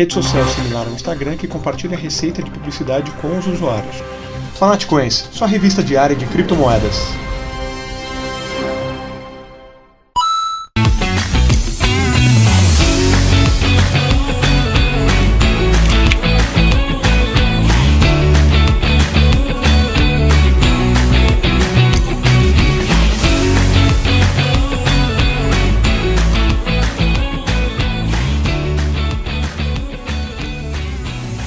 rede social similar ao Instagram que compartilha receita de publicidade com os usuários. Fanatcoins, sua revista diária de criptomoedas.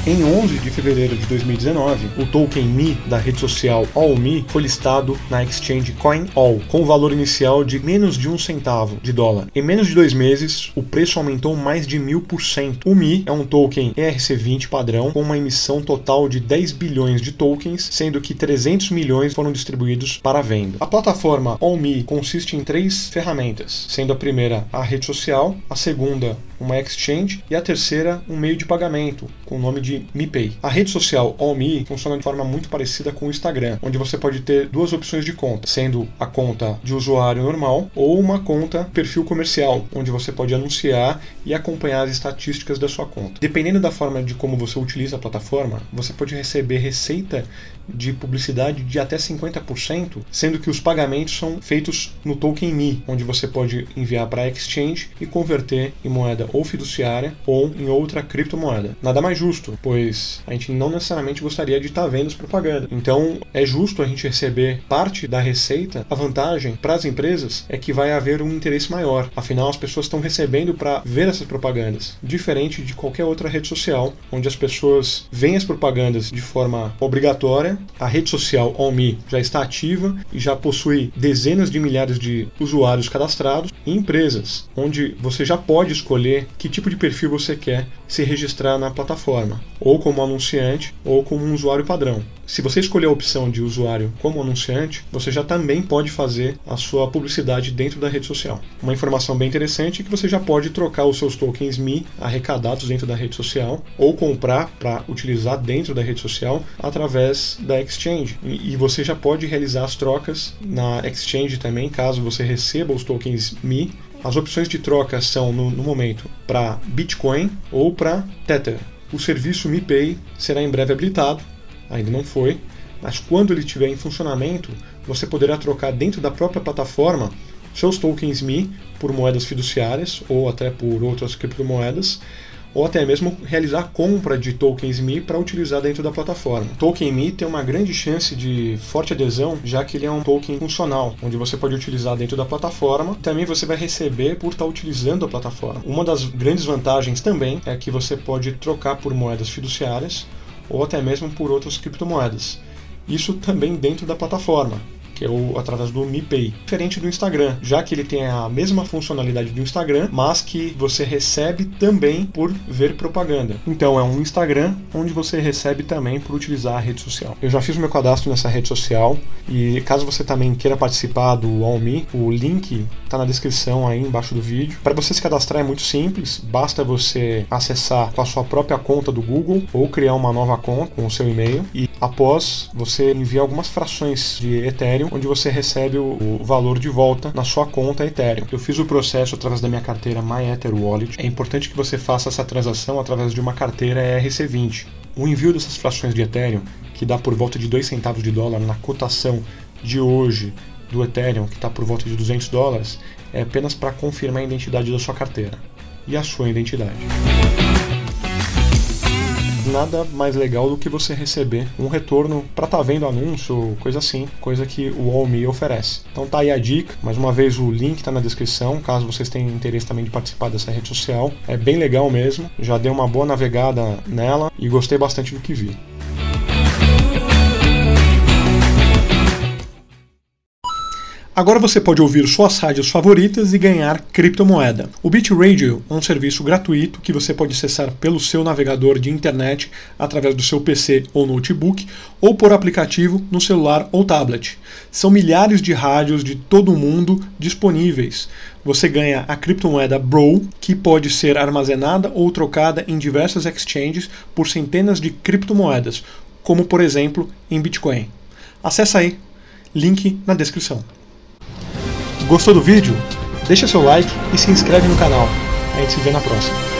Em 11 de fevereiro de 2019, o token Mi da rede social AllMe foi listado na exchange CoinAll com o valor inicial de menos de um centavo de dólar. Em menos de dois meses, o preço aumentou mais de mil por cento. O Mi é um token ERC20 padrão com uma emissão total de 10 bilhões de tokens, sendo que 300 milhões foram distribuídos para venda. A plataforma AllMe consiste em três ferramentas, sendo a primeira a rede social, a segunda uma exchange e a terceira um meio de pagamento com o nome de MiPay. A rede social AllMe funciona de forma muito parecida com o Instagram, onde você pode ter duas opções de conta, sendo a conta de usuário normal ou uma conta perfil comercial, onde você pode anunciar e acompanhar as estatísticas da sua conta. Dependendo da forma de como você utiliza a plataforma, você pode receber receita de publicidade de até 50%, sendo que os pagamentos são feitos no token Mi, onde você pode enviar para a exchange e converter em moeda ou fiduciária ou em outra criptomoeda. Nada mais justo, pois a gente não necessariamente gostaria de estar vendo as propagandas. Então é justo a gente receber parte da receita. A vantagem para as empresas é que vai haver um interesse maior. Afinal, as pessoas estão recebendo para ver essas propagandas, diferente de qualquer outra rede social, onde as pessoas veem as propagandas de forma obrigatória. A rede social OMI já está ativa e já possui dezenas de milhares de usuários cadastrados e empresas, onde você já pode escolher que tipo de perfil você quer se registrar na plataforma, ou como anunciante ou como um usuário padrão. Se você escolher a opção de usuário como anunciante, você já também pode fazer a sua publicidade dentro da rede social. Uma informação bem interessante é que você já pode trocar os seus tokens Mi arrecadados dentro da rede social ou comprar para utilizar dentro da rede social através da exchange. E você já pode realizar as trocas na exchange também, caso você receba os tokens Mi as opções de troca são, no, no momento, para Bitcoin ou para Tether. O serviço MiPay será em breve habilitado, ainda não foi, mas quando ele estiver em funcionamento, você poderá trocar dentro da própria plataforma seus tokens Mi por moedas fiduciárias ou até por outras criptomoedas ou até mesmo realizar compra de tokens Mi para utilizar dentro da plataforma. Token Mi tem uma grande chance de forte adesão, já que ele é um token funcional, onde você pode utilizar dentro da plataforma. Também você vai receber por estar utilizando a plataforma. Uma das grandes vantagens também é que você pode trocar por moedas fiduciárias ou até mesmo por outras criptomoedas. Isso também dentro da plataforma que é o, através do MiPay. Diferente do Instagram, já que ele tem a mesma funcionalidade do Instagram, mas que você recebe também por ver propaganda. Então é um Instagram onde você recebe também por utilizar a rede social. Eu já fiz o meu cadastro nessa rede social e caso você também queira participar do AllMe, o link está na descrição aí embaixo do vídeo. Para você se cadastrar é muito simples, basta você acessar com a sua própria conta do Google ou criar uma nova conta com o seu e-mail e após você enviar algumas frações de Ethereum onde você recebe o, valor de volta na sua conta Ethereum. Eu fiz o processo através da minha carteira MyEtherWallet. É importante que você faça essa transação através de uma carteira ERC20. O envio dessas frações de Ethereum, que dá por volta de 2 centavos de dólar na cotação de hoje do Ethereum, que está por volta de 200 dólares, é apenas para confirmar a identidade da sua carteira e a sua identidade nada mais legal do que você receber um retorno para estar tá vendo anúncio, coisa assim, coisa que o AllMe oferece. Então tá aí a dica, mais uma vez o link está na descrição, caso vocês tenham interesse também de participar dessa rede social. É bem legal mesmo, já dei uma boa navegada nela e gostei bastante do que vi. Agora você pode ouvir suas rádios favoritas e ganhar criptomoeda. O BitRadio é um serviço gratuito que você pode acessar pelo seu navegador de internet através do seu PC ou notebook ou por aplicativo no celular ou tablet. São milhares de rádios de todo o mundo disponíveis. Você ganha a criptomoeda Bro, que pode ser armazenada ou trocada em diversas exchanges por centenas de criptomoedas, como por exemplo em Bitcoin. Acesse aí, link na descrição. Gostou do vídeo? Deixa seu like e se inscreve no canal. A gente se vê na próxima.